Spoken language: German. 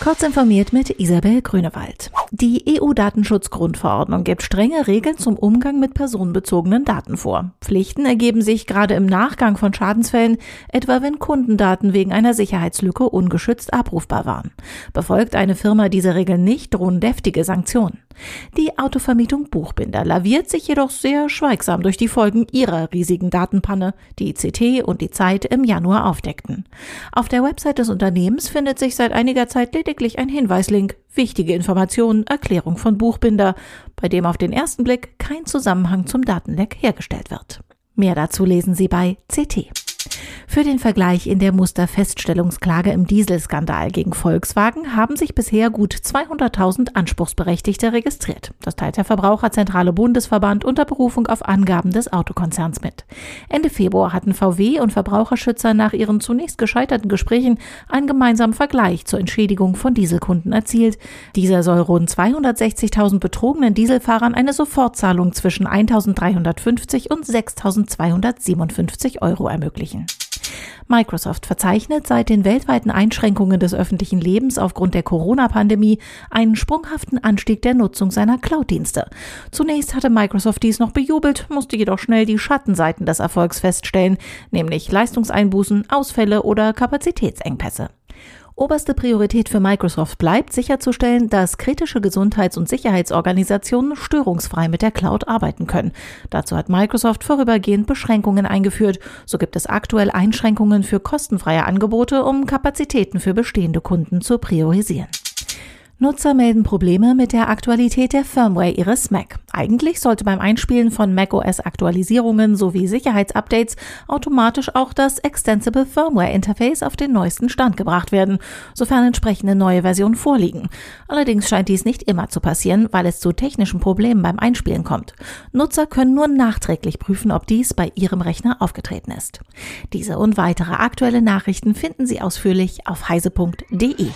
Kurz informiert mit Isabel Grünewald. Die EU-Datenschutzgrundverordnung gibt strenge Regeln zum Umgang mit personenbezogenen Daten vor. Pflichten ergeben sich gerade im Nachgang von Schadensfällen, etwa wenn Kundendaten wegen einer Sicherheitslücke ungeschützt abrufbar waren. Befolgt eine Firma diese Regeln nicht, drohen deftige Sanktionen. Die Autovermietung Buchbinder laviert sich jedoch sehr schweigsam durch die Folgen ihrer riesigen Datenpanne, die CT und die Zeit im Januar aufdeckten. Auf der Website des Unternehmens findet sich seit einiger Zeit lediglich ein Hinweislink, wichtige Informationen, Erklärung von Buchbinder, bei dem auf den ersten Blick kein Zusammenhang zum Datenleck hergestellt wird. Mehr dazu lesen Sie bei CT. Für den Vergleich in der Musterfeststellungsklage im Dieselskandal gegen Volkswagen haben sich bisher gut 200.000 Anspruchsberechtigte registriert. Das teilt der Verbraucherzentrale Bundesverband unter Berufung auf Angaben des Autokonzerns mit. Ende Februar hatten VW und Verbraucherschützer nach ihren zunächst gescheiterten Gesprächen einen gemeinsamen Vergleich zur Entschädigung von Dieselkunden erzielt. Dieser soll rund 260.000 betrogenen Dieselfahrern eine Sofortzahlung zwischen 1.350 und 6.257 Euro ermöglichen. Microsoft verzeichnet seit den weltweiten Einschränkungen des öffentlichen Lebens aufgrund der Corona-Pandemie einen sprunghaften Anstieg der Nutzung seiner Cloud-Dienste. Zunächst hatte Microsoft dies noch bejubelt, musste jedoch schnell die Schattenseiten des Erfolgs feststellen, nämlich Leistungseinbußen, Ausfälle oder Kapazitätsengpässe. Oberste Priorität für Microsoft bleibt sicherzustellen, dass kritische Gesundheits- und Sicherheitsorganisationen störungsfrei mit der Cloud arbeiten können. Dazu hat Microsoft vorübergehend Beschränkungen eingeführt. So gibt es aktuell Einschränkungen für kostenfreie Angebote, um Kapazitäten für bestehende Kunden zu priorisieren. Nutzer melden Probleme mit der Aktualität der Firmware ihres Mac. Eigentlich sollte beim Einspielen von macOS Aktualisierungen sowie Sicherheitsupdates automatisch auch das Extensible Firmware Interface auf den neuesten Stand gebracht werden, sofern entsprechende neue Versionen vorliegen. Allerdings scheint dies nicht immer zu passieren, weil es zu technischen Problemen beim Einspielen kommt. Nutzer können nur nachträglich prüfen, ob dies bei ihrem Rechner aufgetreten ist. Diese und weitere aktuelle Nachrichten finden Sie ausführlich auf heise.de.